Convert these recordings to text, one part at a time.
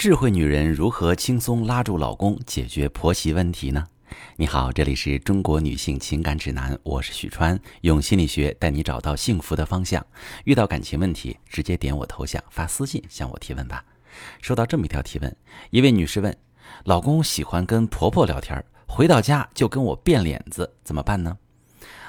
智慧女人如何轻松拉住老公，解决婆媳问题呢？你好，这里是中国女性情感指南，我是许川，用心理学带你找到幸福的方向。遇到感情问题，直接点我头像发私信向我提问吧。收到这么一条提问，一位女士问：老公喜欢跟婆婆聊天，回到家就跟我变脸子，怎么办呢？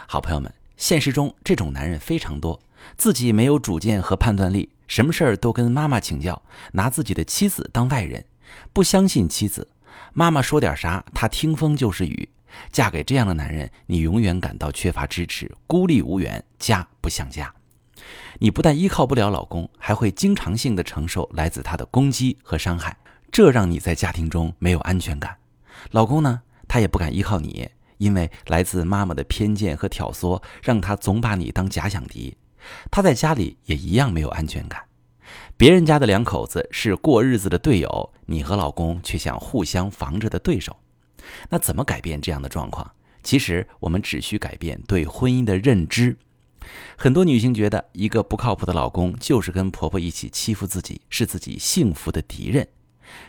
好朋友们，现实中这种男人非常多，自己没有主见和判断力。什么事儿都跟妈妈请教，拿自己的妻子当外人，不相信妻子。妈妈说点啥，他听风就是雨。嫁给这样的男人，你永远感到缺乏支持，孤立无援，家不像家。你不但依靠不了老公，还会经常性的承受来自他的攻击和伤害，这让你在家庭中没有安全感。老公呢，他也不敢依靠你，因为来自妈妈的偏见和挑唆，让他总把你当假想敌。他在家里也一样没有安全感，别人家的两口子是过日子的队友，你和老公却像互相防着的对手。那怎么改变这样的状况？其实我们只需改变对婚姻的认知。很多女性觉得一个不靠谱的老公就是跟婆婆一起欺负自己，是自己幸福的敌人。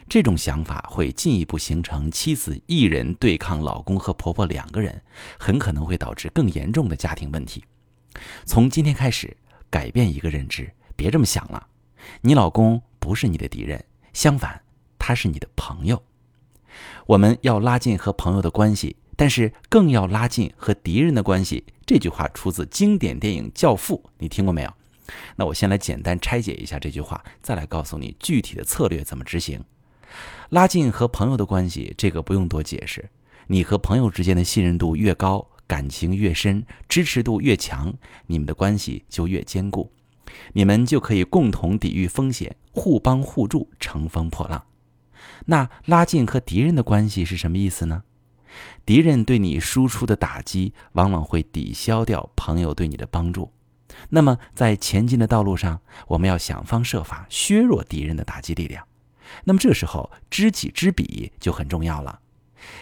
这种想法会进一步形成妻子一人对抗老公和婆婆两个人，很可能会导致更严重的家庭问题。从今天开始，改变一个认知，别这么想了。你老公不是你的敌人，相反，他是你的朋友。我们要拉近和朋友的关系，但是更要拉近和敌人的关系。这句话出自经典电影《教父》，你听过没有？那我先来简单拆解一下这句话，再来告诉你具体的策略怎么执行。拉近和朋友的关系，这个不用多解释。你和朋友之间的信任度越高。感情越深，支持度越强，你们的关系就越坚固，你们就可以共同抵御风险，互帮互助，乘风破浪。那拉近和敌人的关系是什么意思呢？敌人对你输出的打击，往往会抵消掉朋友对你的帮助。那么在前进的道路上，我们要想方设法削弱敌人的打击力量。那么这时候，知己知彼就很重要了。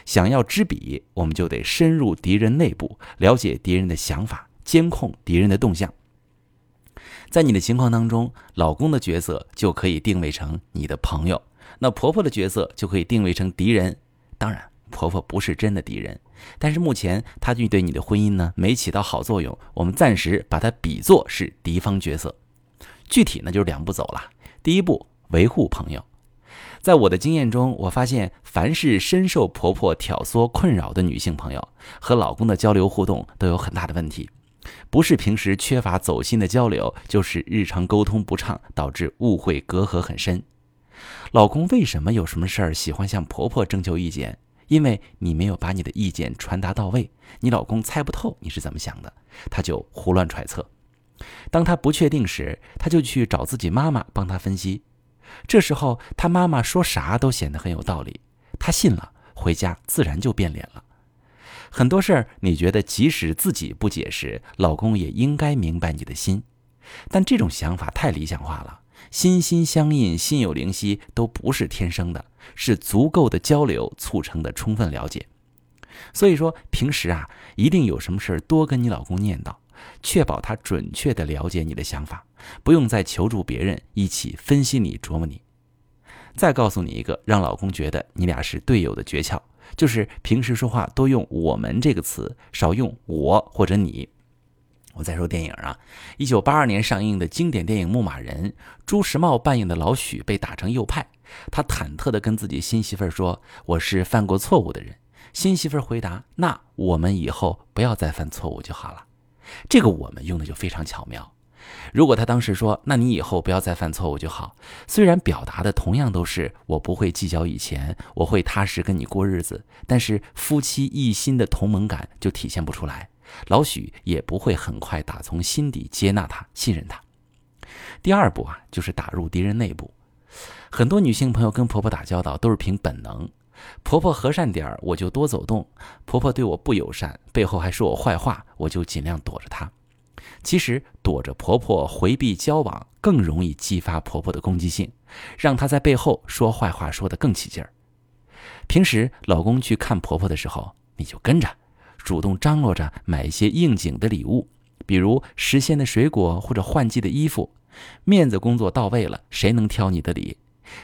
想要知彼，我们就得深入敌人内部，了解敌人的想法，监控敌人的动向。在你的情况当中，老公的角色就可以定位成你的朋友，那婆婆的角色就可以定位成敌人。当然，婆婆不是真的敌人，但是目前她对你的婚姻呢没起到好作用，我们暂时把她比作是敌方角色。具体呢就是两步走了，第一步维护朋友。在我的经验中，我发现凡是深受婆婆挑唆困扰的女性朋友，和老公的交流互动都有很大的问题，不是平时缺乏走心的交流，就是日常沟通不畅，导致误会隔阂很深。老公为什么有什么事儿喜欢向婆婆征求意见？因为你没有把你的意见传达到位，你老公猜不透你是怎么想的，他就胡乱揣测。当他不确定时，他就去找自己妈妈帮他分析。这时候，他妈妈说啥都显得很有道理，他信了，回家自然就变脸了。很多事儿，你觉得即使自己不解释，老公也应该明白你的心，但这种想法太理想化了。心心相印、心有灵犀都不是天生的，是足够的交流促成的充分了解。所以说，平时啊，一定有什么事儿多跟你老公念叨。确保他准确地了解你的想法，不用再求助别人一起分析你、琢磨你。再告诉你一个让老公觉得你俩是队友的诀窍，就是平时说话多用“我们”这个词，少用“我”或者“你”。我再说电影啊，一九八二年上映的经典电影《牧马人》，朱时茂扮演的老许被打成右派，他忐忑地跟自己新媳妇儿说：“我是犯过错误的人。”新媳妇儿回答：“那我们以后不要再犯错误就好了。”这个我们用的就非常巧妙。如果他当时说：“那你以后不要再犯错误就好。”虽然表达的同样都是“我不会计较以前，我会踏实跟你过日子”，但是夫妻一心的同盟感就体现不出来。老许也不会很快打从心底接纳他、信任他。第二步啊，就是打入敌人内部。很多女性朋友跟婆婆打交道都是凭本能，婆婆和善点儿我就多走动，婆婆对我不友善，背后还说我坏话。我就尽量躲着她。其实躲着婆婆回避交往，更容易激发婆婆的攻击性，让她在背后说坏话说得更起劲儿。平时老公去看婆婆的时候，你就跟着，主动张罗着买一些应景的礼物，比如时鲜的水果或者换季的衣服。面子工作到位了，谁能挑你的理？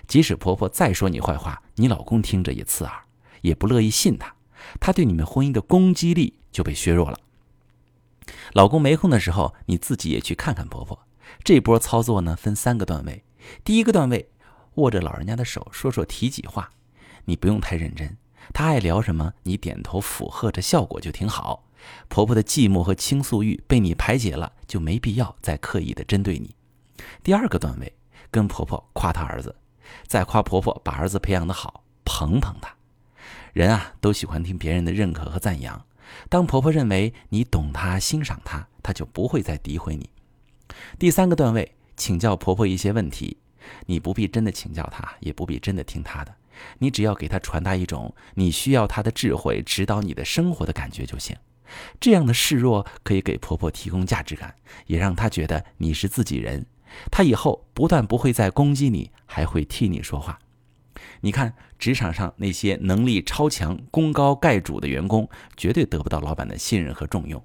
即使婆婆再说你坏话，你老公听着也刺耳，也不乐意信她，他对你们婚姻的攻击力就被削弱了。老公没空的时候，你自己也去看看婆婆。这波操作呢，分三个段位。第一个段位，握着老人家的手，说说体己话，你不用太认真，他爱聊什么，你点头附和着，效果就挺好。婆婆的寂寞和倾诉欲被你排解了，就没必要再刻意的针对你。第二个段位，跟婆婆夸她儿子，再夸婆婆把儿子培养的好，捧捧他。人啊，都喜欢听别人的认可和赞扬。当婆婆认为你懂她、欣赏她，她就不会再诋毁你。第三个段位，请教婆婆一些问题，你不必真的请教她，也不必真的听她的，你只要给她传达一种你需要她的智慧指导你的生活的感觉就行。这样的示弱可以给婆婆提供价值感，也让她觉得你是自己人。他以后不但不会再攻击你，还会替你说话。你看，职场上那些能力超强、功高盖主的员工，绝对得不到老板的信任和重用。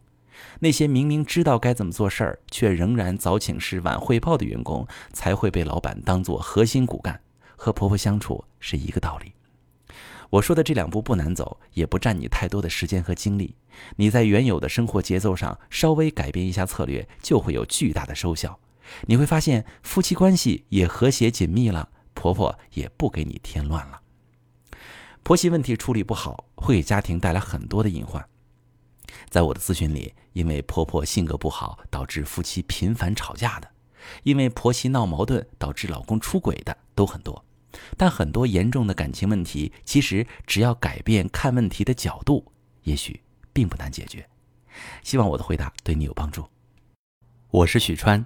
那些明明知道该怎么做事儿，却仍然早请示晚汇报的员工，才会被老板当做核心骨干。和婆婆相处是一个道理。我说的这两步不难走，也不占你太多的时间和精力。你在原有的生活节奏上稍微改变一下策略，就会有巨大的收效。你会发现夫妻关系也和谐紧密了，婆婆也不给你添乱了。婆媳问题处理不好，会给家庭带来很多的隐患。在我的咨询里，因为婆婆性格不好导致夫妻频繁吵架的，因为婆媳闹矛盾导致老公出轨的都很多。但很多严重的感情问题，其实只要改变看问题的角度，也许并不难解决。希望我的回答对你有帮助。我是许川，